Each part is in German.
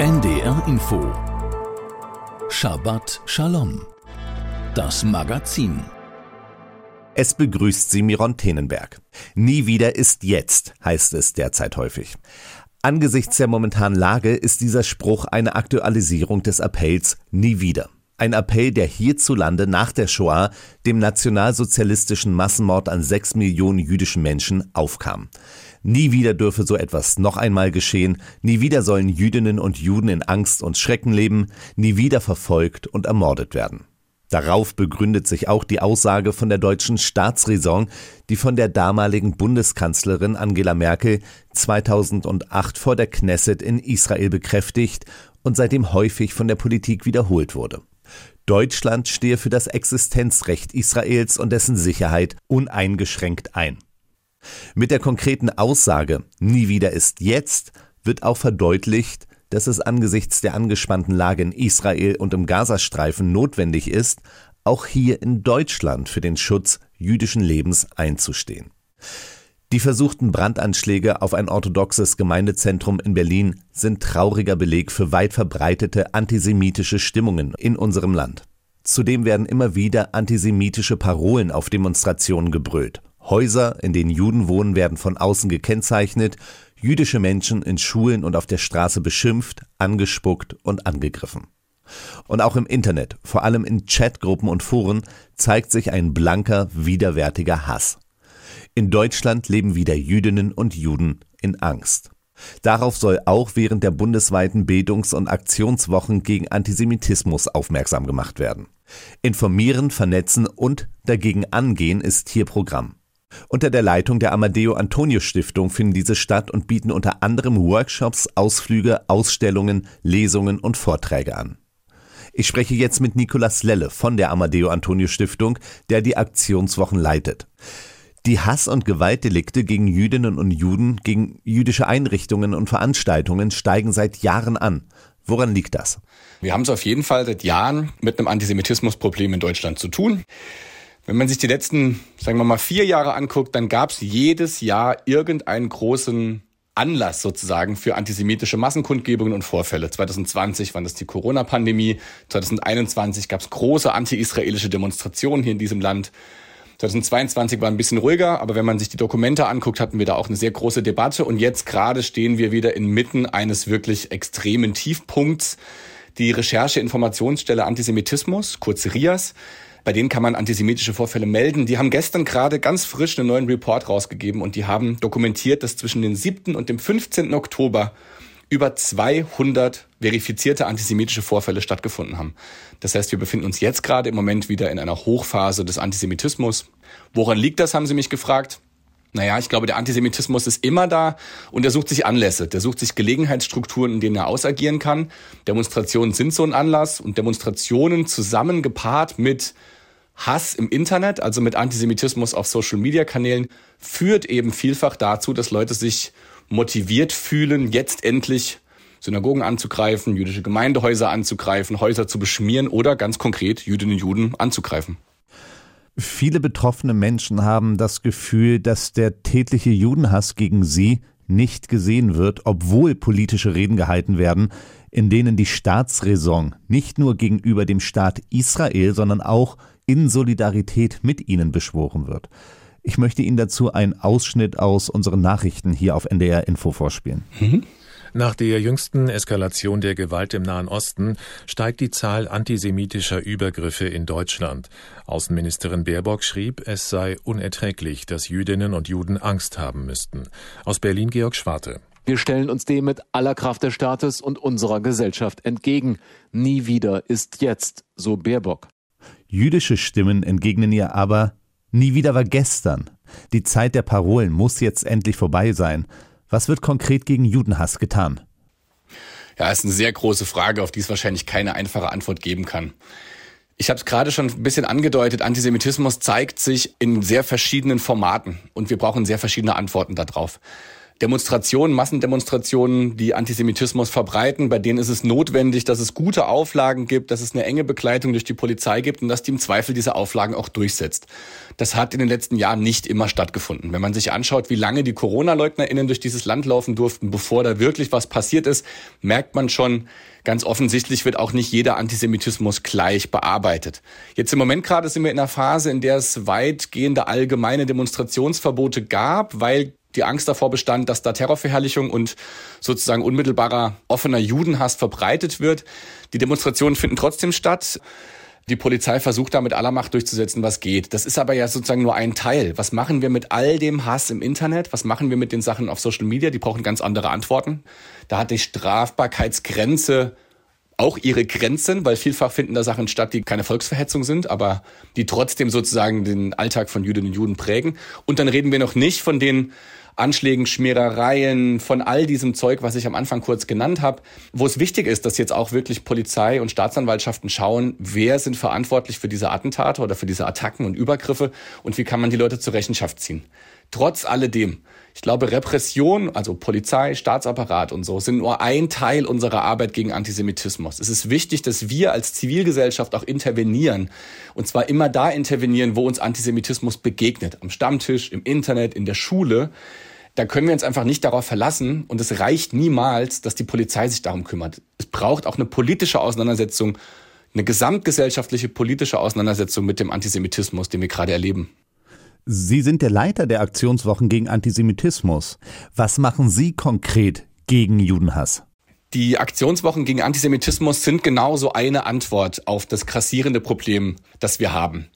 NDR Info Shabbat Shalom Das Magazin es begrüßt sie Miron Tenenberg. Nie wieder ist jetzt, heißt es derzeit häufig. Angesichts der momentanen Lage ist dieser Spruch eine Aktualisierung des Appells Nie wieder. Ein Appell, der hierzulande nach der Shoah, dem nationalsozialistischen Massenmord an sechs Millionen jüdischen Menschen, aufkam. Nie wieder dürfe so etwas noch einmal geschehen, nie wieder sollen Jüdinnen und Juden in Angst und Schrecken leben, nie wieder verfolgt und ermordet werden. Darauf begründet sich auch die Aussage von der deutschen Staatsräson, die von der damaligen Bundeskanzlerin Angela Merkel 2008 vor der Knesset in Israel bekräftigt und seitdem häufig von der Politik wiederholt wurde. Deutschland stehe für das Existenzrecht Israels und dessen Sicherheit uneingeschränkt ein. Mit der konkreten Aussage Nie wieder ist jetzt wird auch verdeutlicht, dass es angesichts der angespannten Lage in Israel und im Gazastreifen notwendig ist, auch hier in Deutschland für den Schutz jüdischen Lebens einzustehen. Die versuchten Brandanschläge auf ein orthodoxes Gemeindezentrum in Berlin sind trauriger Beleg für weit verbreitete antisemitische Stimmungen in unserem Land. Zudem werden immer wieder antisemitische Parolen auf Demonstrationen gebrüllt. Häuser, in denen Juden wohnen, werden von außen gekennzeichnet, jüdische Menschen in Schulen und auf der Straße beschimpft, angespuckt und angegriffen. Und auch im Internet, vor allem in Chatgruppen und Foren, zeigt sich ein blanker, widerwärtiger Hass. In Deutschland leben wieder Jüdinnen und Juden in Angst. Darauf soll auch während der bundesweiten Bildungs- und Aktionswochen gegen Antisemitismus aufmerksam gemacht werden. Informieren, vernetzen und dagegen angehen ist hier Programm. Unter der Leitung der Amadeo Antonio Stiftung finden diese statt und bieten unter anderem Workshops, Ausflüge, Ausstellungen, Lesungen und Vorträge an. Ich spreche jetzt mit Nicolas Lelle von der Amadeo Antonio Stiftung, der die Aktionswochen leitet. Die Hass- und Gewaltdelikte gegen Jüdinnen und Juden, gegen jüdische Einrichtungen und Veranstaltungen steigen seit Jahren an. Woran liegt das? Wir haben es auf jeden Fall seit Jahren mit einem Antisemitismusproblem in Deutschland zu tun. Wenn man sich die letzten, sagen wir mal, vier Jahre anguckt, dann gab es jedes Jahr irgendeinen großen Anlass sozusagen für antisemitische Massenkundgebungen und Vorfälle. 2020 war das die Corona-Pandemie, 2021 gab es große anti-israelische Demonstrationen hier in diesem Land. 2022 war ein bisschen ruhiger, aber wenn man sich die Dokumente anguckt, hatten wir da auch eine sehr große Debatte und jetzt gerade stehen wir wieder inmitten eines wirklich extremen Tiefpunkts. Die Recherche-Informationsstelle Antisemitismus, kurz RIAS, bei denen kann man antisemitische Vorfälle melden. Die haben gestern gerade ganz frisch einen neuen Report rausgegeben und die haben dokumentiert, dass zwischen dem 7. und dem 15. Oktober über 200 verifizierte antisemitische Vorfälle stattgefunden haben. Das heißt, wir befinden uns jetzt gerade im Moment wieder in einer Hochphase des Antisemitismus. Woran liegt das, haben Sie mich gefragt. Naja, ich glaube, der Antisemitismus ist immer da und er sucht sich Anlässe. Der sucht sich Gelegenheitsstrukturen, in denen er ausagieren kann. Demonstrationen sind so ein Anlass und Demonstrationen zusammen gepaart mit Hass im Internet, also mit Antisemitismus auf Social-Media-Kanälen, führt eben vielfach dazu, dass Leute sich motiviert fühlen, jetzt endlich Synagogen anzugreifen, jüdische Gemeindehäuser anzugreifen, Häuser zu beschmieren oder ganz konkret Jüdinnen und Juden anzugreifen. Viele betroffene Menschen haben das Gefühl, dass der tätliche Judenhass gegen sie nicht gesehen wird, obwohl politische Reden gehalten werden, in denen die Staatsräson nicht nur gegenüber dem Staat Israel, sondern auch in Solidarität mit ihnen beschworen wird. Ich möchte Ihnen dazu einen Ausschnitt aus unseren Nachrichten hier auf NDR Info vorspielen. Mhm. Nach der jüngsten Eskalation der Gewalt im Nahen Osten steigt die Zahl antisemitischer Übergriffe in Deutschland. Außenministerin Baerbock schrieb, es sei unerträglich, dass Jüdinnen und Juden Angst haben müssten. Aus Berlin Georg Schwarte. Wir stellen uns dem mit aller Kraft des Staates und unserer Gesellschaft entgegen. Nie wieder ist jetzt, so Baerbock. Jüdische Stimmen entgegnen ihr aber, nie wieder war gestern. Die Zeit der Parolen muss jetzt endlich vorbei sein. Was wird konkret gegen Judenhass getan? Ja, ist eine sehr große Frage, auf die es wahrscheinlich keine einfache Antwort geben kann. Ich habe es gerade schon ein bisschen angedeutet, Antisemitismus zeigt sich in sehr verschiedenen Formaten und wir brauchen sehr verschiedene Antworten darauf. Demonstrationen, Massendemonstrationen, die Antisemitismus verbreiten, bei denen ist es notwendig, dass es gute Auflagen gibt, dass es eine enge Begleitung durch die Polizei gibt und dass die im Zweifel diese Auflagen auch durchsetzt. Das hat in den letzten Jahren nicht immer stattgefunden. Wenn man sich anschaut, wie lange die Corona-LeugnerInnen durch dieses Land laufen durften, bevor da wirklich was passiert ist, merkt man schon, ganz offensichtlich wird auch nicht jeder Antisemitismus gleich bearbeitet. Jetzt im Moment gerade sind wir in einer Phase, in der es weitgehende allgemeine Demonstrationsverbote gab, weil die Angst davor bestand, dass da Terrorverherrlichung und sozusagen unmittelbarer offener Judenhass verbreitet wird. Die Demonstrationen finden trotzdem statt. Die Polizei versucht da mit aller Macht durchzusetzen, was geht. Das ist aber ja sozusagen nur ein Teil. Was machen wir mit all dem Hass im Internet? Was machen wir mit den Sachen auf Social Media? Die brauchen ganz andere Antworten. Da hat die Strafbarkeitsgrenze auch ihre Grenzen, weil vielfach finden da Sachen statt, die keine Volksverhetzung sind, aber die trotzdem sozusagen den Alltag von Jüdinnen und Juden prägen. Und dann reden wir noch nicht von den Anschlägen, Schmierereien, von all diesem Zeug, was ich am Anfang kurz genannt habe, wo es wichtig ist, dass jetzt auch wirklich Polizei und Staatsanwaltschaften schauen, wer sind verantwortlich für diese Attentate oder für diese Attacken und Übergriffe und wie kann man die Leute zur Rechenschaft ziehen. Trotz alledem, ich glaube, Repression, also Polizei, Staatsapparat und so, sind nur ein Teil unserer Arbeit gegen Antisemitismus. Es ist wichtig, dass wir als Zivilgesellschaft auch intervenieren. Und zwar immer da intervenieren, wo uns Antisemitismus begegnet. Am Stammtisch, im Internet, in der Schule da können wir uns einfach nicht darauf verlassen und es reicht niemals, dass die Polizei sich darum kümmert. Es braucht auch eine politische Auseinandersetzung, eine gesamtgesellschaftliche politische Auseinandersetzung mit dem Antisemitismus, den wir gerade erleben. Sie sind der Leiter der Aktionswochen gegen Antisemitismus. Was machen Sie konkret gegen Judenhass? Die Aktionswochen gegen Antisemitismus sind genauso eine Antwort auf das grassierende Problem, das wir haben.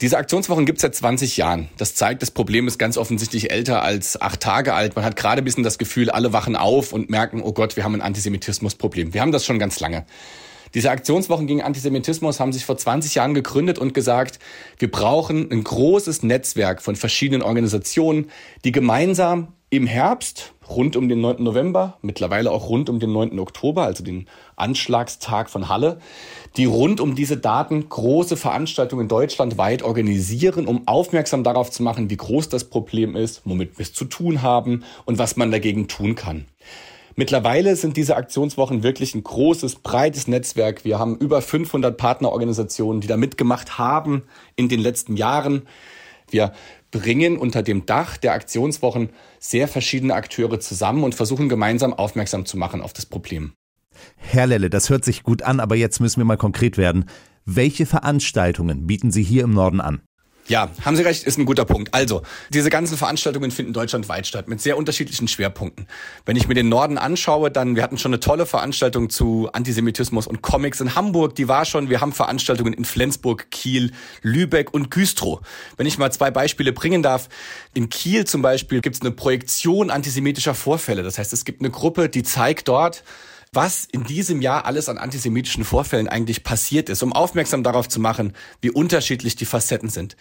Diese Aktionswochen gibt es seit 20 Jahren. Das zeigt, das Problem ist ganz offensichtlich älter als acht Tage alt. Man hat gerade ein bisschen das Gefühl, alle wachen auf und merken, oh Gott, wir haben ein Antisemitismusproblem. Wir haben das schon ganz lange. Diese Aktionswochen gegen Antisemitismus haben sich vor 20 Jahren gegründet und gesagt, wir brauchen ein großes Netzwerk von verschiedenen Organisationen, die gemeinsam im Herbst rund um den 9. November, mittlerweile auch rund um den 9. Oktober, also den Anschlagstag von Halle, die rund um diese Daten große Veranstaltungen deutschlandweit organisieren, um aufmerksam darauf zu machen, wie groß das Problem ist, womit wir es zu tun haben und was man dagegen tun kann. Mittlerweile sind diese Aktionswochen wirklich ein großes, breites Netzwerk. Wir haben über 500 Partnerorganisationen, die da mitgemacht haben in den letzten Jahren. Wir bringen unter dem Dach der Aktionswochen sehr verschiedene Akteure zusammen und versuchen gemeinsam aufmerksam zu machen auf das Problem. Herr Lelle, das hört sich gut an, aber jetzt müssen wir mal konkret werden. Welche Veranstaltungen bieten Sie hier im Norden an? Ja, haben Sie recht, ist ein guter Punkt. Also, diese ganzen Veranstaltungen finden deutschlandweit statt, mit sehr unterschiedlichen Schwerpunkten. Wenn ich mir den Norden anschaue, dann, wir hatten schon eine tolle Veranstaltung zu Antisemitismus und Comics in Hamburg, die war schon, wir haben Veranstaltungen in Flensburg, Kiel, Lübeck und Güstrow. Wenn ich mal zwei Beispiele bringen darf, in Kiel zum Beispiel gibt es eine Projektion antisemitischer Vorfälle. Das heißt, es gibt eine Gruppe, die zeigt dort, was in diesem Jahr alles an antisemitischen Vorfällen eigentlich passiert ist, um aufmerksam darauf zu machen, wie unterschiedlich die Facetten sind.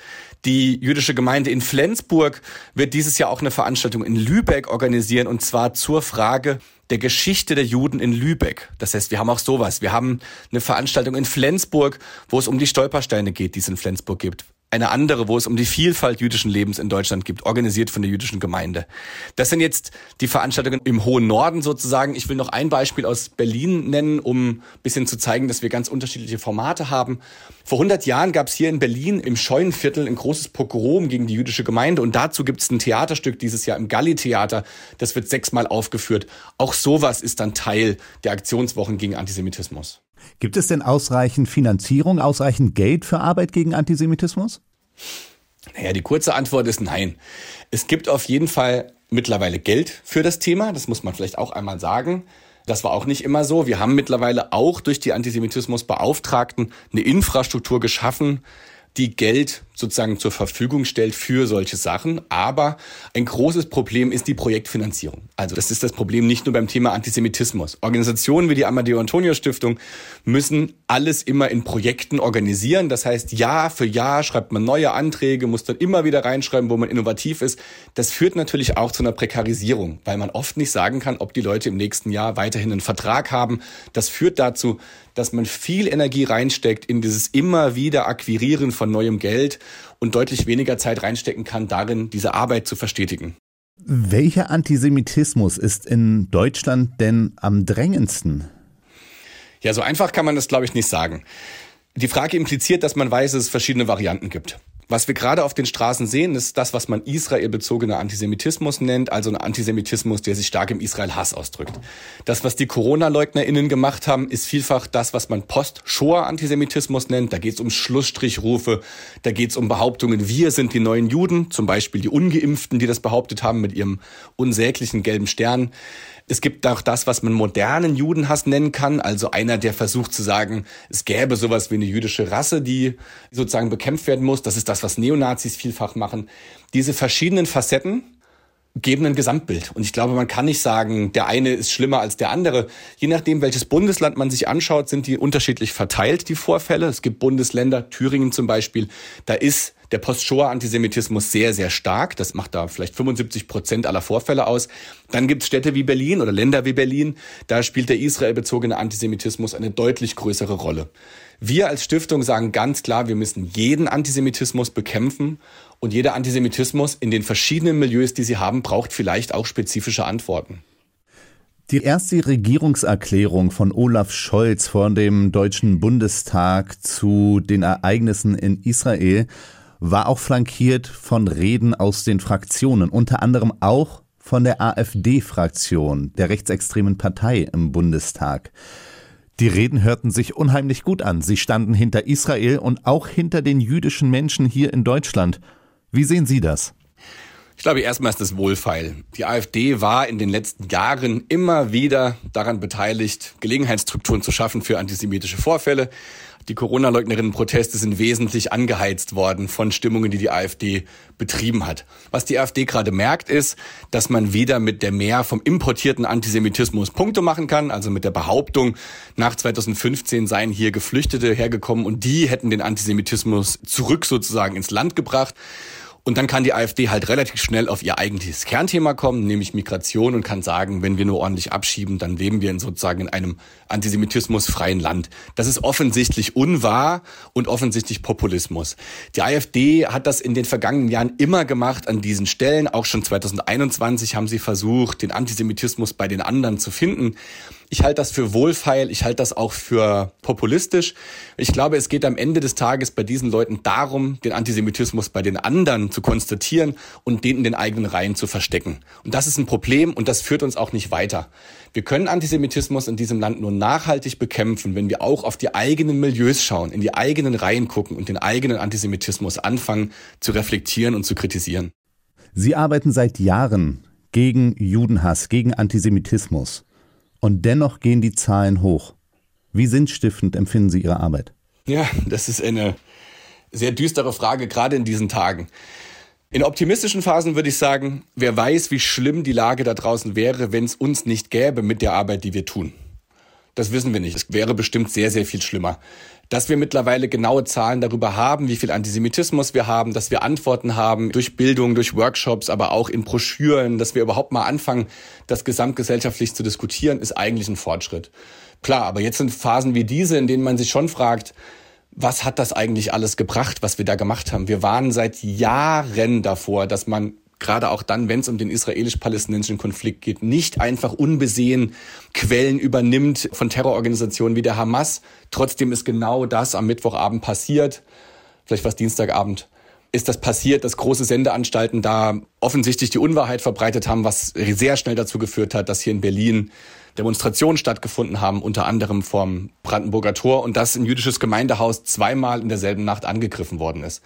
Die jüdische Gemeinde in Flensburg wird dieses Jahr auch eine Veranstaltung in Lübeck organisieren und zwar zur Frage der Geschichte der Juden in Lübeck. Das heißt, wir haben auch sowas. Wir haben eine Veranstaltung in Flensburg, wo es um die Stolpersteine geht, die es in Flensburg gibt eine andere, wo es um die Vielfalt jüdischen Lebens in Deutschland gibt, organisiert von der jüdischen Gemeinde. Das sind jetzt die Veranstaltungen im hohen Norden sozusagen. Ich will noch ein Beispiel aus Berlin nennen, um ein bisschen zu zeigen, dass wir ganz unterschiedliche Formate haben. Vor 100 Jahren gab es hier in Berlin im Scheunenviertel ein großes Pogrom gegen die jüdische Gemeinde und dazu gibt es ein Theaterstück dieses Jahr im Galli-Theater. Das wird sechsmal aufgeführt. Auch sowas ist dann Teil der Aktionswochen gegen Antisemitismus. Gibt es denn ausreichend Finanzierung, ausreichend Geld für Arbeit gegen Antisemitismus? Naja, die kurze Antwort ist nein. Es gibt auf jeden Fall mittlerweile Geld für das Thema, das muss man vielleicht auch einmal sagen. Das war auch nicht immer so. Wir haben mittlerweile auch durch die Antisemitismusbeauftragten eine Infrastruktur geschaffen, die Geld sozusagen zur Verfügung stellt für solche Sachen. Aber ein großes Problem ist die Projektfinanzierung. Also das ist das Problem nicht nur beim Thema Antisemitismus. Organisationen wie die Amadeo Antonio Stiftung müssen alles immer in Projekten organisieren. Das heißt, Jahr für Jahr schreibt man neue Anträge, muss dann immer wieder reinschreiben, wo man innovativ ist. Das führt natürlich auch zu einer Prekarisierung, weil man oft nicht sagen kann, ob die Leute im nächsten Jahr weiterhin einen Vertrag haben. Das führt dazu, dass man viel Energie reinsteckt in dieses immer wieder Akquirieren von neuem Geld und deutlich weniger Zeit reinstecken kann, darin diese Arbeit zu verstetigen. Welcher Antisemitismus ist in Deutschland denn am drängendsten? Ja, so einfach kann man das, glaube ich, nicht sagen. Die Frage impliziert, dass man weiß, dass es verschiedene Varianten gibt. Was wir gerade auf den Straßen sehen, ist das, was man israelbezogener Antisemitismus nennt, also ein Antisemitismus, der sich stark im Israel-Hass ausdrückt. Das, was die Corona-LeugnerInnen gemacht haben, ist vielfach das, was man Post-Shoah-Antisemitismus nennt. Da geht es um Schlussstrichrufe, da geht es um Behauptungen, wir sind die neuen Juden, zum Beispiel die Ungeimpften, die das behauptet haben mit ihrem unsäglichen gelben Stern. Es gibt auch das, was man modernen Judenhass nennen kann, also einer, der versucht zu sagen, es gäbe sowas wie eine jüdische Rasse, die sozusagen bekämpft werden muss. Das ist das, was Neonazis vielfach machen. Diese verschiedenen Facetten geben ein Gesamtbild. Und ich glaube, man kann nicht sagen, der eine ist schlimmer als der andere. Je nachdem, welches Bundesland man sich anschaut, sind die unterschiedlich verteilt, die Vorfälle. Es gibt Bundesländer, Thüringen zum Beispiel, da ist der Post-Shoah-Antisemitismus sehr, sehr stark. Das macht da vielleicht 75 Prozent aller Vorfälle aus. Dann gibt es Städte wie Berlin oder Länder wie Berlin. Da spielt der israelbezogene Antisemitismus eine deutlich größere Rolle. Wir als Stiftung sagen ganz klar, wir müssen jeden Antisemitismus bekämpfen und jeder Antisemitismus in den verschiedenen Milieus, die sie haben, braucht vielleicht auch spezifische Antworten. Die erste Regierungserklärung von Olaf Scholz vor dem Deutschen Bundestag zu den Ereignissen in Israel war auch flankiert von Reden aus den Fraktionen, unter anderem auch von der AfD-Fraktion, der rechtsextremen Partei im Bundestag. Die Reden hörten sich unheimlich gut an. Sie standen hinter Israel und auch hinter den jüdischen Menschen hier in Deutschland. Wie sehen Sie das? Ich glaube, erstmal ist das wohlfeil. Die AfD war in den letzten Jahren immer wieder daran beteiligt, Gelegenheitsstrukturen zu schaffen für antisemitische Vorfälle. Die Corona-Leugnerinnen-Proteste sind wesentlich angeheizt worden von Stimmungen, die die AfD betrieben hat. Was die AfD gerade merkt, ist, dass man wieder mit der mehr vom importierten Antisemitismus Punkte machen kann, also mit der Behauptung, nach 2015 seien hier Geflüchtete hergekommen und die hätten den Antisemitismus zurück sozusagen ins Land gebracht. Und dann kann die AfD halt relativ schnell auf ihr eigentliches Kernthema kommen, nämlich Migration und kann sagen, wenn wir nur ordentlich abschieben, dann leben wir in sozusagen in einem antisemitismusfreien Land. Das ist offensichtlich unwahr und offensichtlich Populismus. Die AfD hat das in den vergangenen Jahren immer gemacht an diesen Stellen. Auch schon 2021 haben sie versucht, den Antisemitismus bei den anderen zu finden. Ich halte das für wohlfeil, ich halte das auch für populistisch. Ich glaube, es geht am Ende des Tages bei diesen Leuten darum, den Antisemitismus bei den anderen zu konstatieren und den in den eigenen Reihen zu verstecken. Und das ist ein Problem und das führt uns auch nicht weiter. Wir können Antisemitismus in diesem Land nur nachhaltig bekämpfen, wenn wir auch auf die eigenen Milieus schauen, in die eigenen Reihen gucken und den eigenen Antisemitismus anfangen zu reflektieren und zu kritisieren. Sie arbeiten seit Jahren gegen Judenhass, gegen Antisemitismus. Und dennoch gehen die Zahlen hoch. Wie sinnstiftend empfinden Sie Ihre Arbeit? Ja, das ist eine sehr düstere Frage, gerade in diesen Tagen. In optimistischen Phasen würde ich sagen, wer weiß, wie schlimm die Lage da draußen wäre, wenn es uns nicht gäbe mit der Arbeit, die wir tun. Das wissen wir nicht. Es wäre bestimmt sehr, sehr viel schlimmer dass wir mittlerweile genaue Zahlen darüber haben, wie viel Antisemitismus wir haben, dass wir Antworten haben durch Bildung, durch Workshops, aber auch in Broschüren, dass wir überhaupt mal anfangen, das gesamtgesellschaftlich zu diskutieren, ist eigentlich ein Fortschritt. Klar, aber jetzt sind Phasen wie diese, in denen man sich schon fragt, was hat das eigentlich alles gebracht, was wir da gemacht haben? Wir waren seit Jahren davor, dass man gerade auch dann, wenn es um den israelisch-palästinensischen Konflikt geht, nicht einfach unbesehen Quellen übernimmt von Terrororganisationen wie der Hamas. Trotzdem ist genau das am Mittwochabend passiert. Vielleicht war es Dienstagabend ist das passiert, dass große Sendeanstalten da offensichtlich die Unwahrheit verbreitet haben, was sehr schnell dazu geführt hat, dass hier in Berlin Demonstrationen stattgefunden haben, unter anderem vom Brandenburger Tor und dass ein jüdisches Gemeindehaus zweimal in derselben Nacht angegriffen worden ist.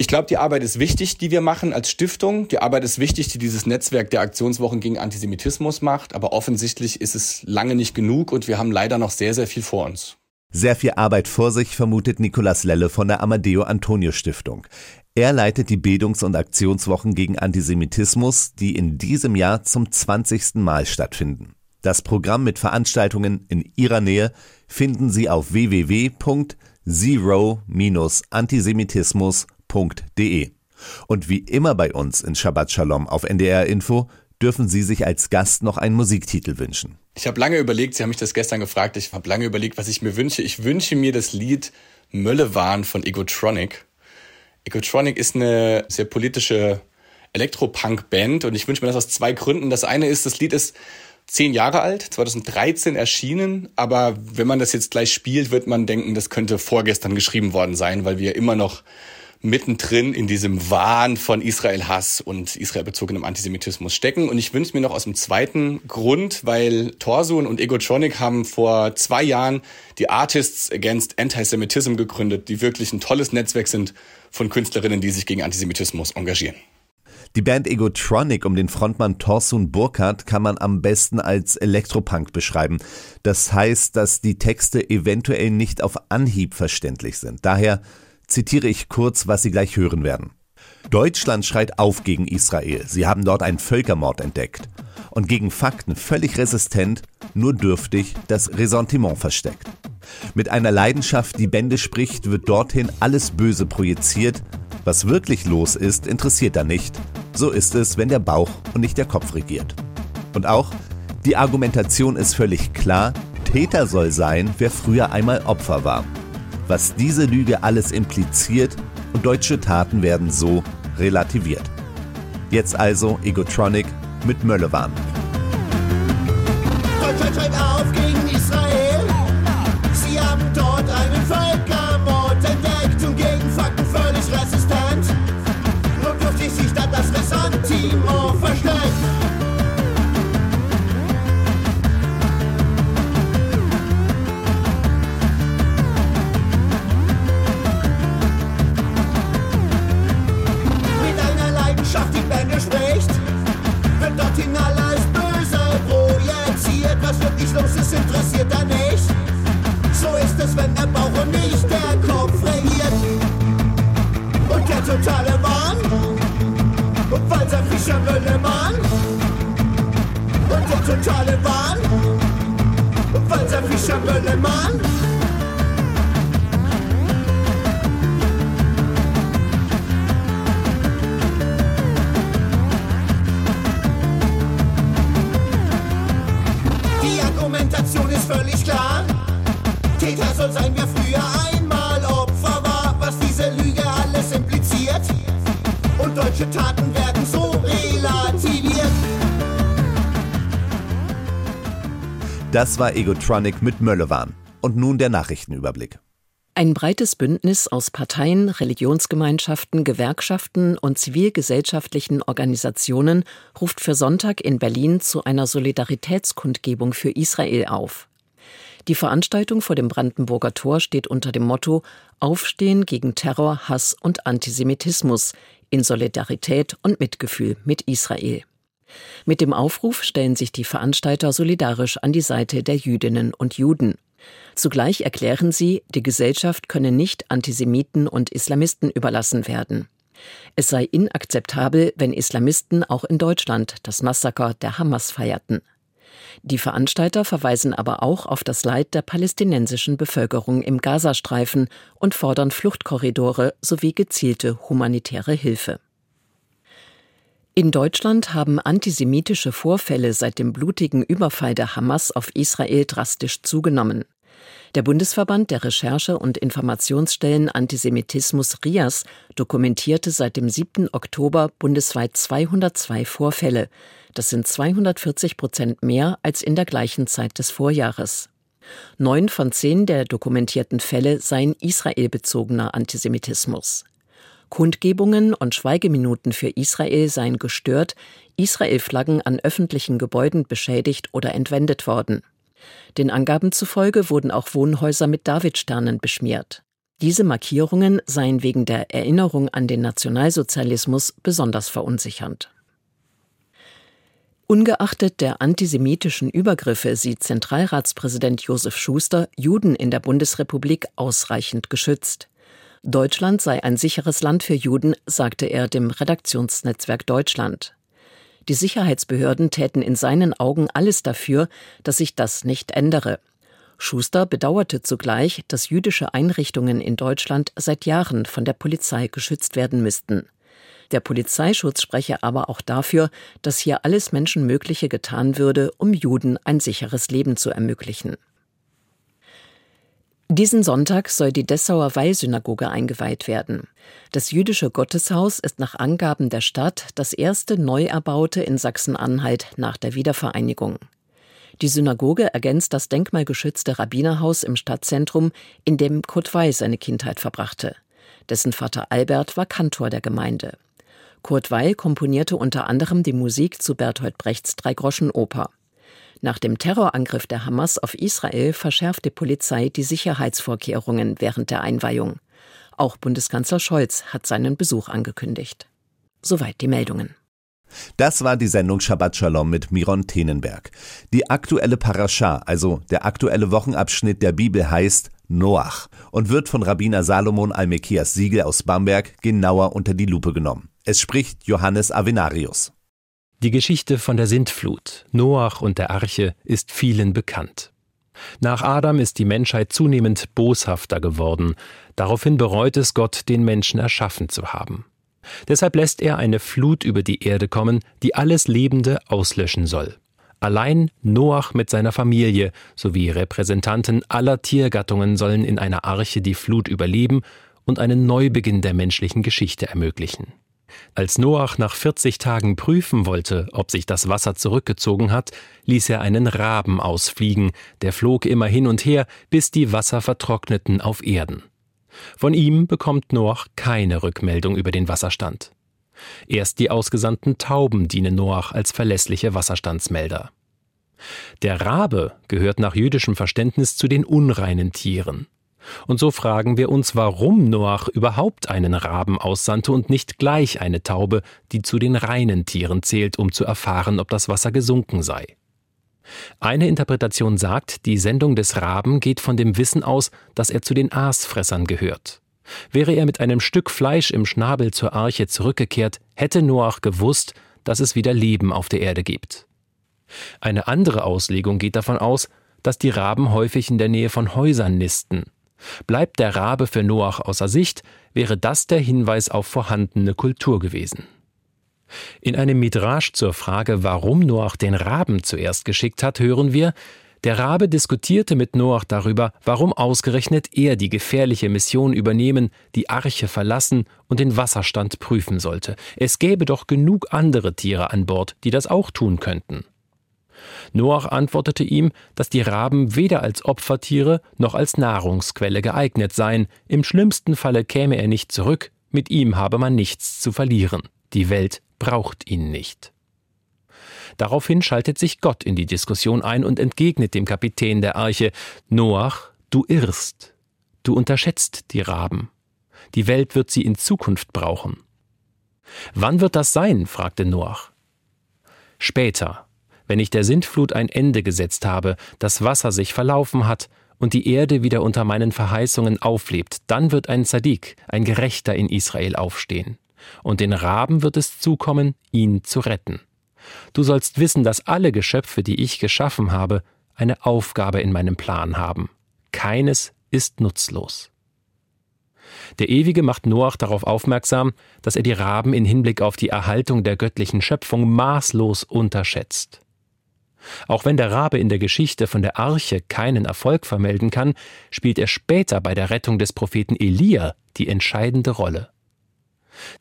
Ich glaube, die Arbeit ist wichtig, die wir machen als Stiftung. Die Arbeit ist wichtig, die dieses Netzwerk der Aktionswochen gegen Antisemitismus macht. Aber offensichtlich ist es lange nicht genug und wir haben leider noch sehr, sehr viel vor uns. Sehr viel Arbeit vor sich vermutet Nikolas Lelle von der Amadeo Antonio Stiftung. Er leitet die Bildungs- und Aktionswochen gegen Antisemitismus, die in diesem Jahr zum 20. Mal stattfinden. Das Programm mit Veranstaltungen in Ihrer Nähe finden Sie auf www.zero-antisemitismus.com www.shalom.de. Und wie immer bei uns in Shabbat Shalom auf NDR Info dürfen Sie sich als Gast noch einen Musiktitel wünschen. Ich habe lange überlegt, Sie haben mich das gestern gefragt, ich habe lange überlegt, was ich mir wünsche. Ich wünsche mir das Lied Möllewahn von Egotronic. Egotronic ist eine sehr politische Elektropunk-Band und ich wünsche mir das aus zwei Gründen. Das eine ist, das Lied ist zehn Jahre alt, 2013 erschienen, aber wenn man das jetzt gleich spielt, wird man denken, das könnte vorgestern geschrieben worden sein, weil wir immer noch mittendrin in diesem Wahn von Israel-Hass und israelbezogenem Antisemitismus stecken. Und ich wünsche mir noch aus dem zweiten Grund, weil Torsun und Egotronic haben vor zwei Jahren die Artists Against Antisemitism gegründet, die wirklich ein tolles Netzwerk sind von Künstlerinnen, die sich gegen Antisemitismus engagieren. Die Band Egotronic um den Frontmann Torsun Burkhardt kann man am besten als Elektropunk beschreiben. Das heißt, dass die Texte eventuell nicht auf Anhieb verständlich sind. Daher zitiere ich kurz, was Sie gleich hören werden. Deutschland schreit auf gegen Israel. Sie haben dort einen Völkermord entdeckt. Und gegen Fakten völlig resistent, nur dürftig das Ressentiment versteckt. Mit einer Leidenschaft, die Bände spricht, wird dorthin alles Böse projiziert. Was wirklich los ist, interessiert da nicht. So ist es, wenn der Bauch und nicht der Kopf regiert. Und auch, die Argumentation ist völlig klar, Täter soll sein, wer früher einmal Opfer war was diese Lüge alles impliziert und deutsche Taten werden so relativiert. Jetzt also Egotronic mit Möllewahn. der Taliban, falls er Fischer Müllemann. Die Argumentation ist völlig klar. Täter soll sein, wer früher einmal Opfer war, was diese Lüge alles impliziert. Und deutsche Taten Das war Egotronic mit Möllewahn. Und nun der Nachrichtenüberblick. Ein breites Bündnis aus Parteien, Religionsgemeinschaften, Gewerkschaften und zivilgesellschaftlichen Organisationen ruft für Sonntag in Berlin zu einer Solidaritätskundgebung für Israel auf. Die Veranstaltung vor dem Brandenburger Tor steht unter dem Motto Aufstehen gegen Terror, Hass und Antisemitismus in Solidarität und Mitgefühl mit Israel. Mit dem Aufruf stellen sich die Veranstalter solidarisch an die Seite der Jüdinnen und Juden. Zugleich erklären sie, die Gesellschaft könne nicht Antisemiten und Islamisten überlassen werden. Es sei inakzeptabel, wenn Islamisten auch in Deutschland das Massaker der Hamas feierten. Die Veranstalter verweisen aber auch auf das Leid der palästinensischen Bevölkerung im Gazastreifen und fordern Fluchtkorridore sowie gezielte humanitäre Hilfe. In Deutschland haben antisemitische Vorfälle seit dem blutigen Überfall der Hamas auf Israel drastisch zugenommen. Der Bundesverband der Recherche- und Informationsstellen Antisemitismus RIAS dokumentierte seit dem 7. Oktober bundesweit 202 Vorfälle. Das sind 240 Prozent mehr als in der gleichen Zeit des Vorjahres. Neun von zehn der dokumentierten Fälle seien israelbezogener Antisemitismus. Kundgebungen und Schweigeminuten für Israel seien gestört, Israel-Flaggen an öffentlichen Gebäuden beschädigt oder entwendet worden. Den Angaben zufolge wurden auch Wohnhäuser mit Davidsternen beschmiert. Diese Markierungen seien wegen der Erinnerung an den Nationalsozialismus besonders verunsichernd. Ungeachtet der antisemitischen Übergriffe sieht Zentralratspräsident Josef Schuster Juden in der Bundesrepublik ausreichend geschützt. Deutschland sei ein sicheres Land für Juden, sagte er dem Redaktionsnetzwerk Deutschland. Die Sicherheitsbehörden täten in seinen Augen alles dafür, dass sich das nicht ändere. Schuster bedauerte zugleich, dass jüdische Einrichtungen in Deutschland seit Jahren von der Polizei geschützt werden müssten. Der Polizeischutz spreche aber auch dafür, dass hier alles Menschenmögliche getan würde, um Juden ein sicheres Leben zu ermöglichen. Diesen Sonntag soll die Dessauer Weihsynagoge eingeweiht werden. Das jüdische Gotteshaus ist nach Angaben der Stadt das erste neu erbaute in Sachsen-Anhalt nach der Wiedervereinigung. Die Synagoge ergänzt das denkmalgeschützte Rabbinerhaus im Stadtzentrum, in dem Kurt Weil seine Kindheit verbrachte. Dessen Vater Albert war Kantor der Gemeinde. Kurt Weil komponierte unter anderem die Musik zu Bertolt Brechts Dreigroschenoper. Nach dem Terrorangriff der Hamas auf Israel verschärft die Polizei die Sicherheitsvorkehrungen während der Einweihung. Auch Bundeskanzler Scholz hat seinen Besuch angekündigt. Soweit die Meldungen. Das war die Sendung Shabbat Shalom mit Miron Tenenberg. Die aktuelle Parascha, also der aktuelle Wochenabschnitt der Bibel heißt Noach und wird von Rabbiner Salomon Almekias Siegel aus Bamberg genauer unter die Lupe genommen. Es spricht Johannes Avenarius. Die Geschichte von der Sintflut, Noach und der Arche ist vielen bekannt. Nach Adam ist die Menschheit zunehmend boshafter geworden. Daraufhin bereut es Gott, den Menschen erschaffen zu haben. Deshalb lässt er eine Flut über die Erde kommen, die alles Lebende auslöschen soll. Allein Noach mit seiner Familie sowie Repräsentanten aller Tiergattungen sollen in einer Arche die Flut überleben und einen Neubeginn der menschlichen Geschichte ermöglichen. Als Noach nach 40 Tagen prüfen wollte, ob sich das Wasser zurückgezogen hat, ließ er einen Raben ausfliegen, der flog immer hin und her, bis die Wasser vertrockneten auf Erden. Von ihm bekommt Noach keine Rückmeldung über den Wasserstand. Erst die ausgesandten Tauben dienen Noach als verlässliche Wasserstandsmelder. Der Rabe gehört nach jüdischem Verständnis zu den unreinen Tieren. Und so fragen wir uns, warum Noach überhaupt einen Raben aussandte und nicht gleich eine Taube, die zu den reinen Tieren zählt, um zu erfahren, ob das Wasser gesunken sei. Eine Interpretation sagt, die Sendung des Raben geht von dem Wissen aus, dass er zu den Aasfressern gehört. Wäre er mit einem Stück Fleisch im Schnabel zur Arche zurückgekehrt, hätte Noach gewusst, dass es wieder Leben auf der Erde gibt. Eine andere Auslegung geht davon aus, dass die Raben häufig in der Nähe von Häusern nisten. Bleibt der Rabe für Noach außer Sicht, wäre das der Hinweis auf vorhandene Kultur gewesen. In einem Midrasch zur Frage, warum Noach den Raben zuerst geschickt hat, hören wir, der Rabe diskutierte mit Noach darüber, warum ausgerechnet er die gefährliche Mission übernehmen, die Arche verlassen und den Wasserstand prüfen sollte. Es gäbe doch genug andere Tiere an Bord, die das auch tun könnten. Noach antwortete ihm, dass die Raben weder als Opfertiere noch als Nahrungsquelle geeignet seien, im schlimmsten Falle käme er nicht zurück, mit ihm habe man nichts zu verlieren, die Welt braucht ihn nicht. Daraufhin schaltet sich Gott in die Diskussion ein und entgegnet dem Kapitän der Arche Noach, du irrst, du unterschätzt die Raben. Die Welt wird sie in Zukunft brauchen. Wann wird das sein? fragte Noach. Später, wenn ich der Sintflut ein Ende gesetzt habe, das Wasser sich verlaufen hat und die Erde wieder unter meinen Verheißungen auflebt, dann wird ein Zadik, ein Gerechter in Israel aufstehen. Und den Raben wird es zukommen, ihn zu retten. Du sollst wissen, dass alle Geschöpfe, die ich geschaffen habe, eine Aufgabe in meinem Plan haben. Keines ist nutzlos. Der Ewige macht Noach darauf aufmerksam, dass er die Raben in Hinblick auf die Erhaltung der göttlichen Schöpfung maßlos unterschätzt. Auch wenn der Rabe in der Geschichte von der Arche keinen Erfolg vermelden kann, spielt er später bei der Rettung des Propheten Elia die entscheidende Rolle.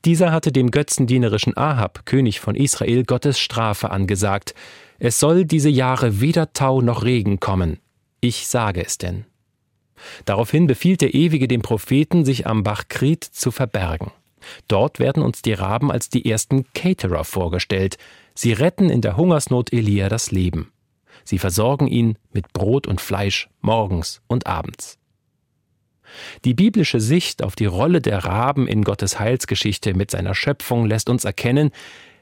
Dieser hatte dem götzendienerischen Ahab, König von Israel, Gottes Strafe angesagt. Es soll diese Jahre weder Tau noch Regen kommen. Ich sage es denn. Daraufhin befiehlt der Ewige dem Propheten, sich am Bach Krit zu verbergen. Dort werden uns die Raben als die ersten Caterer vorgestellt, Sie retten in der Hungersnot Elia das Leben. Sie versorgen ihn mit Brot und Fleisch morgens und abends. Die biblische Sicht auf die Rolle der Raben in Gottes Heilsgeschichte mit seiner Schöpfung lässt uns erkennen,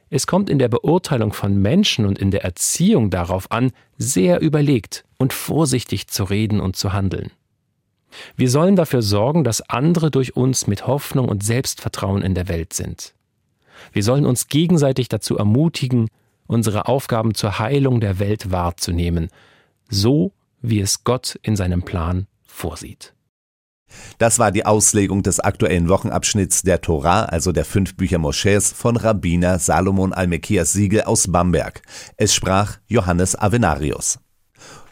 es kommt in der Beurteilung von Menschen und in der Erziehung darauf an, sehr überlegt und vorsichtig zu reden und zu handeln. Wir sollen dafür sorgen, dass andere durch uns mit Hoffnung und Selbstvertrauen in der Welt sind. Wir sollen uns gegenseitig dazu ermutigen, unsere Aufgaben zur Heilung der Welt wahrzunehmen, so wie es Gott in seinem Plan vorsieht. Das war die Auslegung des aktuellen Wochenabschnitts der Torah, also der fünf Bücher Moschees von Rabbiner Salomon Almekias Siegel aus Bamberg. Es sprach Johannes Avenarius.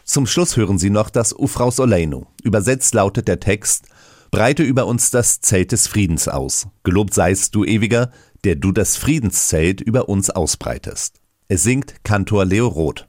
Zum Schluss hören Sie noch das Ufraus Oleinu. Übersetzt lautet der Text Breite über uns das Zelt des Friedens aus. Gelobt seist du, Ewiger, der du das Friedenszelt über uns ausbreitest. Es singt Kantor Leo Roth.